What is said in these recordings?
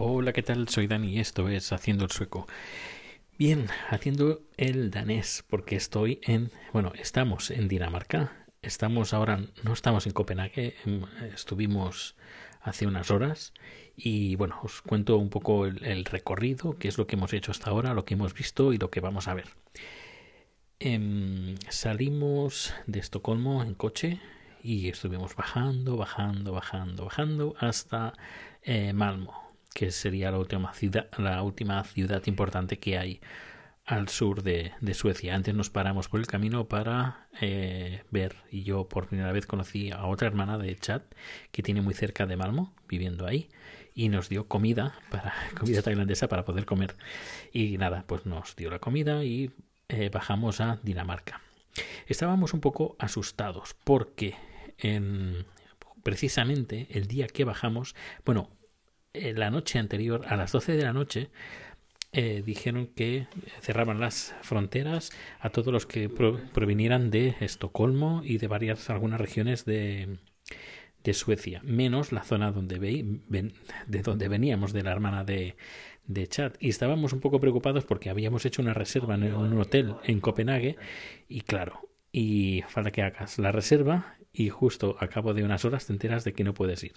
Hola, ¿qué tal? Soy Dani y esto es Haciendo el Sueco. Bien, haciendo el danés porque estoy en, bueno, estamos en Dinamarca. Estamos ahora, no estamos en Copenhague, em, estuvimos hace unas horas y bueno, os cuento un poco el, recorrido, qué es lo que hemos hecho hasta ahora, lo que hemos visto y lo que vamos a ver. Em, salimos de Estocolmo en coche y estuvimos bajando, bajando, bajando, bajando hasta eh, Malmo que sería la última ciudad, la última ciudad importante que hay al sur de, Suecia. Antes nos paramos por el camino para eh, ver, y yo por primera vez conocí a otra hermana de Chad que tiene muy cerca de Malmo, viviendo ahí, y nos dio comida, para comida tailandesa para poder comer. Y nada, pues nos dio la comida y eh, bajamos a Dinamarca. Estábamos un poco asustados porque en, precisamente el día que bajamos, bueno, eh, la noche anterior, a las 12 de la noche, eh, dijeron que cerraban las fronteras a todos los que provinieran de Estocolmo y de varias algunas regiones de, de Suecia, menos la zona donde de donde veníamos de la hermana de, de Chad. Y estábamos un poco preocupados porque habíamos hecho una reserva en un hotel en Copenhague y claro, y falta que hagas la reserva y justo a cabo de unas horas te enteras de que no puedes ir.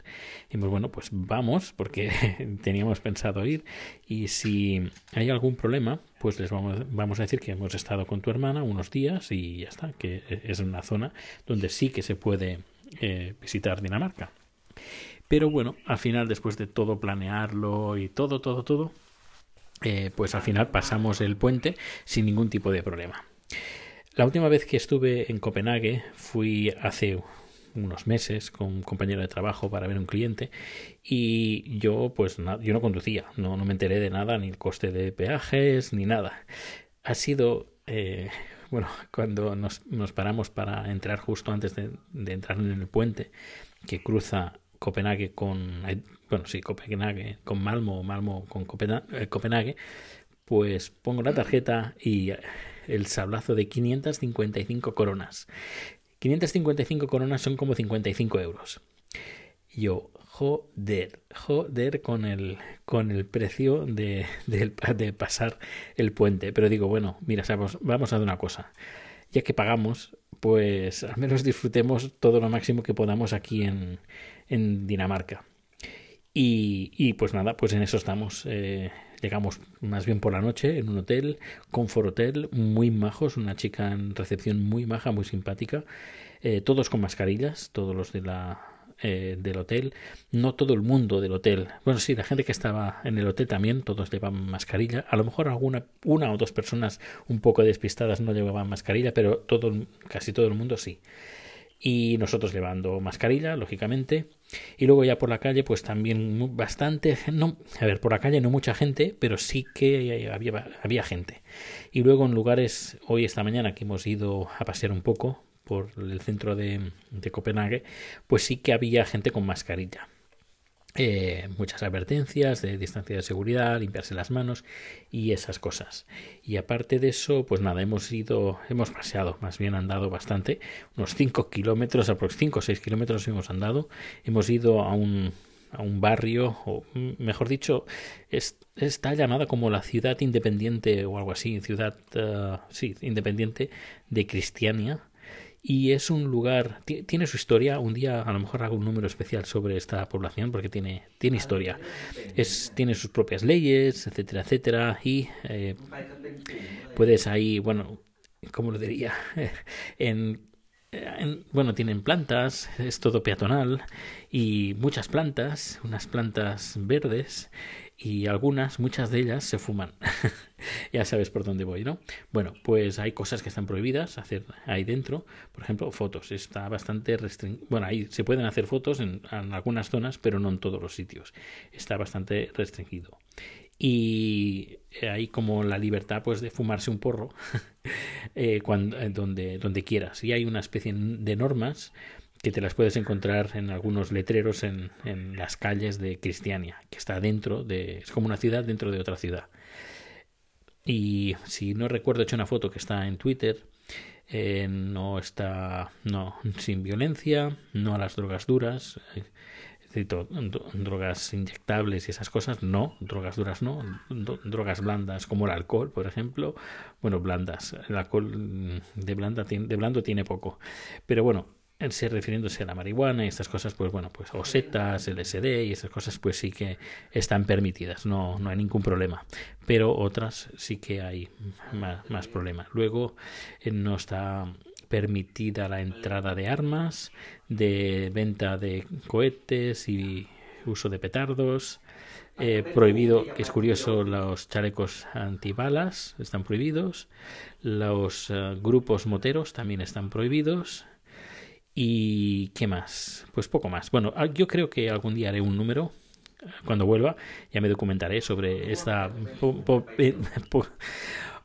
Y pues bueno, pues vamos porque teníamos pensado ir y si hay algún problema, pues les vamos, vamos a decir que hemos estado con tu hermana unos días y ya está, que es una zona donde sí que se puede eh, visitar Dinamarca. Pero bueno, al final, después de todo planearlo y todo, todo, todo, eh, pues al final pasamos el puente sin ningún tipo de problema. La última vez que estuve en Copenhague fui hace unos meses con un compañero de trabajo para ver un cliente y yo pues yo no conducía, no, no me enteré de nada, ni el coste de peajes, ni nada. Ha sido, eh, bueno, cuando nos, nos, paramos para entrar justo antes de, entrar en el puente que cruza Copenhague con, bueno, sí, Copenhague con Malmo Malmo con eh, Copenhague, pues pongo la tarjeta y el sablazo de 555 coronas. 555 coronas son como 55 euros. yo, joder, joder con el, con el precio de, de, pasar el puente. Pero digo, bueno, mira, vamos a dar una cosa. Ya que pagamos, pues al menos disfrutemos todo lo máximo que podamos aquí en, en Dinamarca. Y, y, pues nada, pues en eso estamos. Eh, Llegamos más bien por la noche en un hotel, Comfort Hotel, muy majos, una chica en recepción muy maja, muy simpática, eh, todos con mascarillas, todos los de la eh, del hotel, no todo el mundo del hotel. Bueno, sí, la gente que estaba en el hotel también, todos llevaban mascarilla. A lo mejor alguna, una o dos personas un poco despistadas no llevaban mascarilla, pero todo, casi todo el mundo sí y nosotros llevando mascarilla, lógicamente. Y luego ya por la calle, pues también bastante, no, a ver, por la calle no mucha gente, pero sí que había, había gente. Y luego en lugares, hoy esta mañana que hemos ido a pasear un poco por el centro de, de Copenhague, pues sí que había gente con mascarilla. Eh, muchas advertencias de distancia de seguridad, limpiarse las manos y esas cosas. Y aparte de eso, pues nada, hemos ido, hemos paseado, más bien andado bastante, unos 5 kilómetros, aproximadamente 5 o 6 kilómetros hemos andado, hemos ido a un, a un barrio, o mejor dicho, está llamada como la ciudad independiente o algo así, ciudad, uh, sí, independiente de Cristiania y es un lugar, tiene su historia, un día a lo mejor hago un número especial sobre esta población porque tiene, tiene historia, es, tiene sus propias leyes, etcétera, etcétera, y eh, puedes ahí, bueno, ¿cómo lo diría? en, bueno, tienen plantas, es todo peatonal y muchas plantas, unas plantas verdes y algunas, muchas de ellas se fuman. ya sabes por dónde voy, ¿no? Bueno, pues hay cosas que están prohibidas hacer ahí dentro. Por ejemplo, fotos. Está bastante restringido. Bueno, ahí se pueden hacer fotos en, algunas zonas, pero no en todos los sitios. Está bastante restringido. Y hay como la libertad pues de fumarse un porro eh, cuando, eh, donde, donde quieras. Y hay una especie de normas que te las puedes encontrar en algunos letreros en, en, las calles de Cristiania, que está dentro de... es como una ciudad dentro de otra ciudad. Y si no recuerdo, he hecho una foto que está en Twitter. Eh, no está, no, sin violencia, no a las drogas duras. Drogas inyectables y esas cosas, no, drogas duras no, drogas blandas como el alcohol, por ejemplo, bueno, blandas, el alcohol mm, de, blanda, de blando tiene poco, pero bueno, ser refiriéndose a la marihuana y estas cosas, pues bueno, pues o setas, LSD y esas cosas, pues sí que están permitidas, no, no hay ningún problema. Pero otras sí que hay más, más problema. Luego eh, no está permitida la entrada de armas, de venta de cohetes y uso de petardos. Eh, prohibido, que es curioso, los chalecos antibalas están prohibidos. Los eh, grupos moteros también están prohibidos. ¿Y qué más? Pues poco más. Bueno, ah, yo creo que algún día haré un número. Cuando vuelva, ya me documentaré sobre esta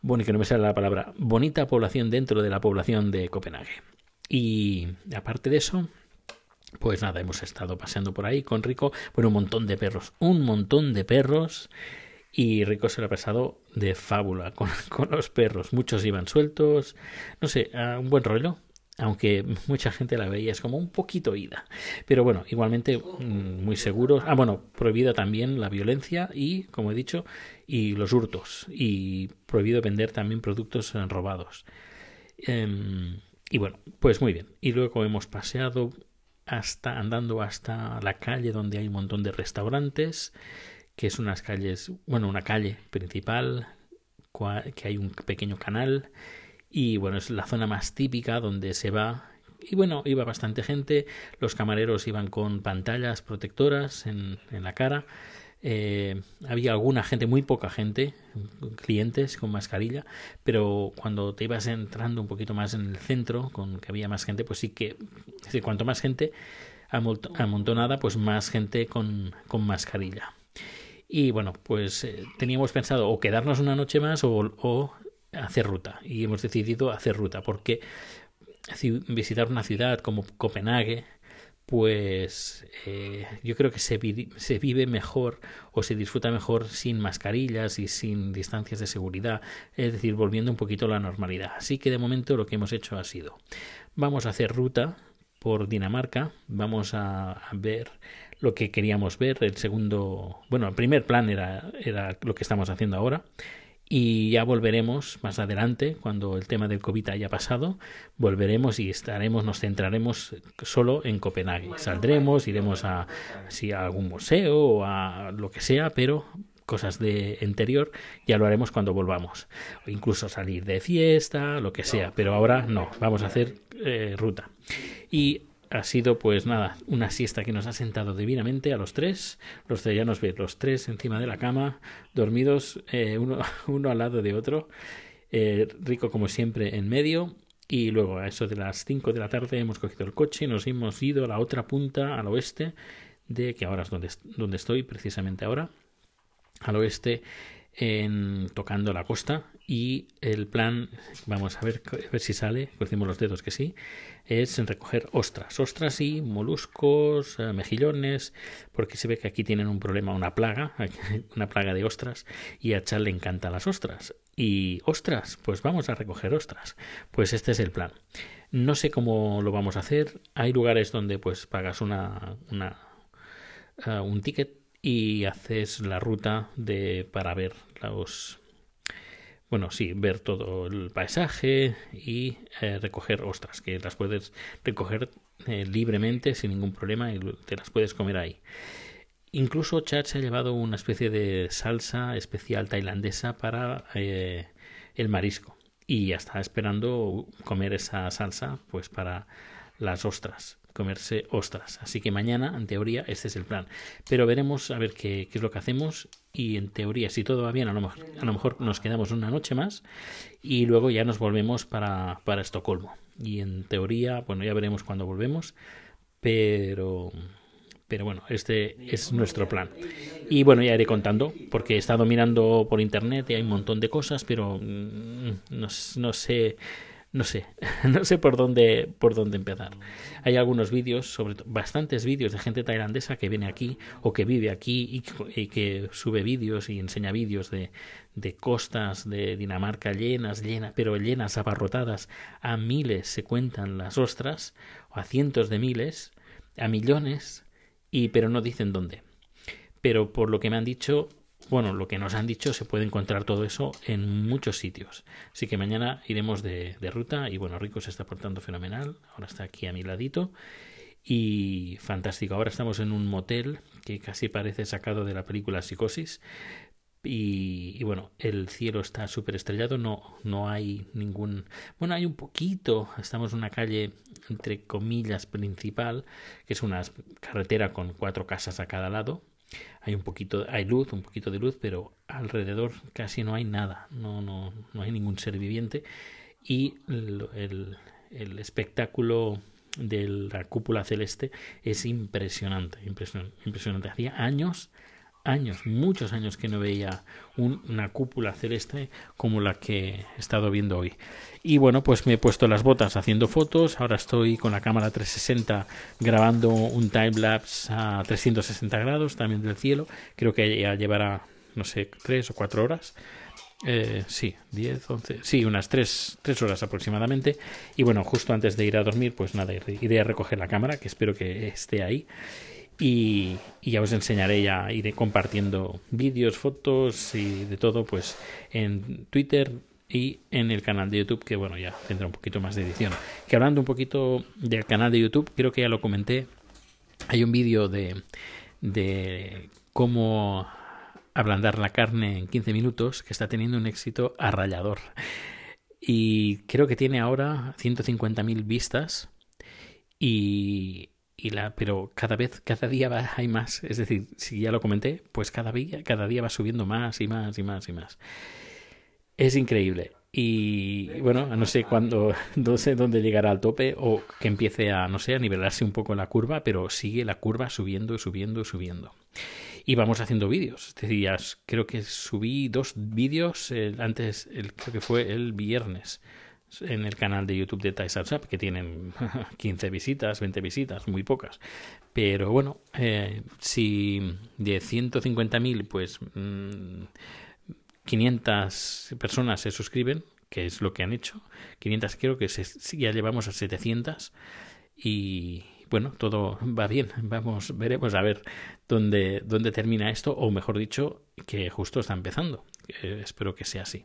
bueno, que no me sale la palabra, bonita población dentro de la población de Copenhague. Y aparte de eso, pues nada, hemos estado paseando por ahí con Rico, bueno, un montón de perros, un montón de perros. Y Rico se lo ha pasado de fábula con, con los perros. Muchos iban sueltos, no sé, un buen rollo aunque mucha gente la veía es como un poquito ida. Pero bueno, igualmente mm, muy seguros. Ah, bueno, prohibida también la violencia y, como he dicho, y los hurtos. Y prohibido vender también productos eh, robados. Em, y bueno, pues muy bien. Y luego hemos paseado hasta andando hasta la calle donde hay un montón de restaurantes, que es unas calles, bueno, una calle principal, que hay un pequeño canal y bueno, es la zona más típica donde se va. Y bueno, iba bastante gente. Los camareros iban con pantallas protectoras en, la cara. Eh, había alguna gente, muy poca gente, clientes con mascarilla, pero cuando te ibas entrando un poquito más en el centro, con que había más gente, pues sí que, cuanto más gente amontonada, pues más gente con, mascarilla. Y bueno, pues eh, teníamos pensado o quedarnos una noche más o hacer ruta y hemos decidido hacer ruta porque visitar una ciudad como Copenhague pues eh, yo creo que se, se, vive mejor o se disfruta mejor sin mascarillas y sin distancias de seguridad, es decir, volviendo un poquito a la normalidad. Así que de momento lo que hemos hecho ha sido, vamos a hacer ruta por Dinamarca, vamos a, ver lo que queríamos ver, el segundo, bueno, el primer plan era, era lo que estamos haciendo ahora y ya volveremos más adelante, cuando el tema del COVID haya pasado, volveremos y estaremos, nos centraremos solo en Copenhague. Saldremos, iremos a, si a algún museo o a lo que sea, pero cosas de interior ya lo haremos cuando volvamos. O incluso salir de fiesta, lo que sea, pero ahora no, vamos a hacer eh, ruta. Y ha sido pues nada, una siesta que nos ha sentado divinamente a los tres, los de ya nos ve, los tres encima de la cama, dormidos eh, uno, al lado de otro, eh, rico como siempre en medio, y luego a eso de las cinco de la tarde hemos cogido el coche y nos hemos ido a la otra punta, al oeste, de que ahora es donde, donde estoy precisamente ahora, al oeste en, tocando la costa y el plan, vamos a ver, a ver si sale, crucemos los dedos que sí, es recoger ostras, ostras y moluscos, eh, mejillones, porque se ve que aquí tienen un problema, una plaga, una plaga de ostras, y a Chal le encantan las ostras. Y ostras, pues vamos a recoger ostras. Pues este es el plan. No sé cómo lo vamos a hacer. Hay lugares donde pues pagas una, una uh, un ticket y haces la ruta de para ver los bueno, sí, ver todo el paisaje y eh, recoger ostras, que las puedes recoger eh, libremente sin ningún problema y te las puedes comer ahí. Incluso Chad se ha llevado una especie de salsa especial tailandesa para eh, el marisco y ya está esperando comer esa salsa pues para las ostras comerse ostras. Así que mañana, en teoría, este es el plan. Pero veremos a ver qué, es lo que hacemos y en teoría, si todo va bien, a lo, mejor, a lo mejor nos quedamos una noche más y luego ya nos volvemos para, para Estocolmo. Y en teoría, bueno, ya veremos cuándo volvemos, pero pero bueno, este es nuestro plan. Y bueno, ya iré contando, porque he estado mirando por internet y hay un montón de cosas, pero mm, no, no sé no sé, no sé por dónde, por dónde empezar. Hay algunos vídeos, sobre bastantes vídeos de gente tailandesa que viene aquí o que vive aquí y, que sube vídeos y enseña vídeos de, de costas de Dinamarca llenas, llenas, pero llenas, abarrotadas. A miles se cuentan las ostras, o a cientos de miles, a millones, y pero no dicen dónde. Pero por lo que me han dicho, bueno, lo que nos han dicho, se puede encontrar todo eso en muchos sitios. Así que mañana iremos de, ruta y bueno, Rico se está portando fenomenal. Ahora está aquí a mi ladito y fantástico. Ahora estamos en un motel que casi parece sacado de la película Psicosis. Y, bueno, el cielo está súper estrellado, no, no hay ningún... Bueno, hay un poquito, estamos en una calle, entre comillas, principal, que es una carretera con cuatro casas a cada lado. Hay un poquito, hay luz, un poquito de luz, pero alrededor casi no hay nada, no, no, no hay ningún ser viviente. Y el, el, espectáculo de la cúpula celeste es impresionante, impresionante. Hacía años, años, muchos años que no veía una cúpula celeste como la que he estado viendo hoy. Y bueno, pues me he puesto las botas haciendo fotos. Ahora estoy con la cámara 360 grabando un timelapse a 360 grados también del cielo. Creo que ya llevará, no sé, tres o cuatro horas. Eh, sí, 10, 11, sí, unas 3, horas aproximadamente. Y bueno, justo antes de ir a dormir, pues nada, iré a recoger la cámara, que espero que esté ahí. Y, ya os enseñaré, ya iré compartiendo vídeos, fotos y de todo, pues en Twitter y en el canal de YouTube, que bueno, ya tendrá un poquito más de edición. Que hablando un poquito del canal de YouTube, creo que ya lo comenté, hay un vídeo de, de cómo ablandar la carne en 15 minutos que está teniendo un éxito arrallador. Y creo que tiene ahora 150.000 vistas y, y, la pero cada vez cada día va, hay más, es decir, si ya lo comenté, pues cada día cada día va subiendo más y más y más y más. Es increíble. Y bueno, no sé cuándo, no sé dónde llegará al tope o que empiece a, no sé, a nivelarse un poco la curva, pero sigue la curva subiendo, subiendo, subiendo y vamos haciendo vídeos. Es decir, creo que subí dos vídeos antes, el, creo que fue el viernes en el canal de YouTube de Up, que tienen 15 visitas, 20 visitas, muy pocas. Pero bueno, eh, si de 150.000, pues 500 mm, personas se suscriben, que es lo que han hecho, 500 creo que se, ya llevamos a 700 y, bueno, todo va bien. Vamos, veremos a ver dónde, dónde termina esto, o mejor dicho, que justo está empezando. Espero que sea así.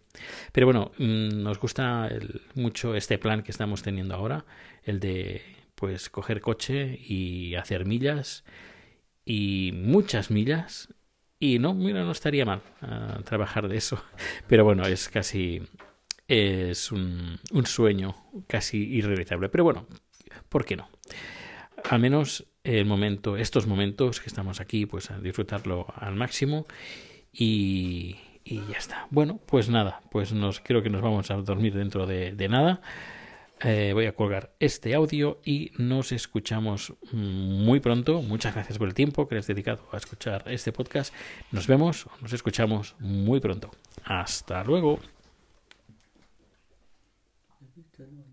Pero bueno, mm, nos gusta mucho este plan que estamos teniendo ahora, el de pues coger coche y hacer millas y muchas millas y no, mira, no estaría mal ah, trabajar de eso. Pero bueno, es casi es un, un sueño casi irrealizable. Pero bueno, ¿por qué no? al menos el momento, estos momentos que estamos aquí, pues a disfrutarlo al máximo y, y ya está. Bueno, pues nada, pues nos creo que nos vamos a dormir dentro de, nada. Eh, voy a colgar este audio y nos escuchamos muy pronto. Muchas gracias por el tiempo que has dedicado a escuchar este podcast. Nos vemos, nos escuchamos muy pronto. Hasta luego.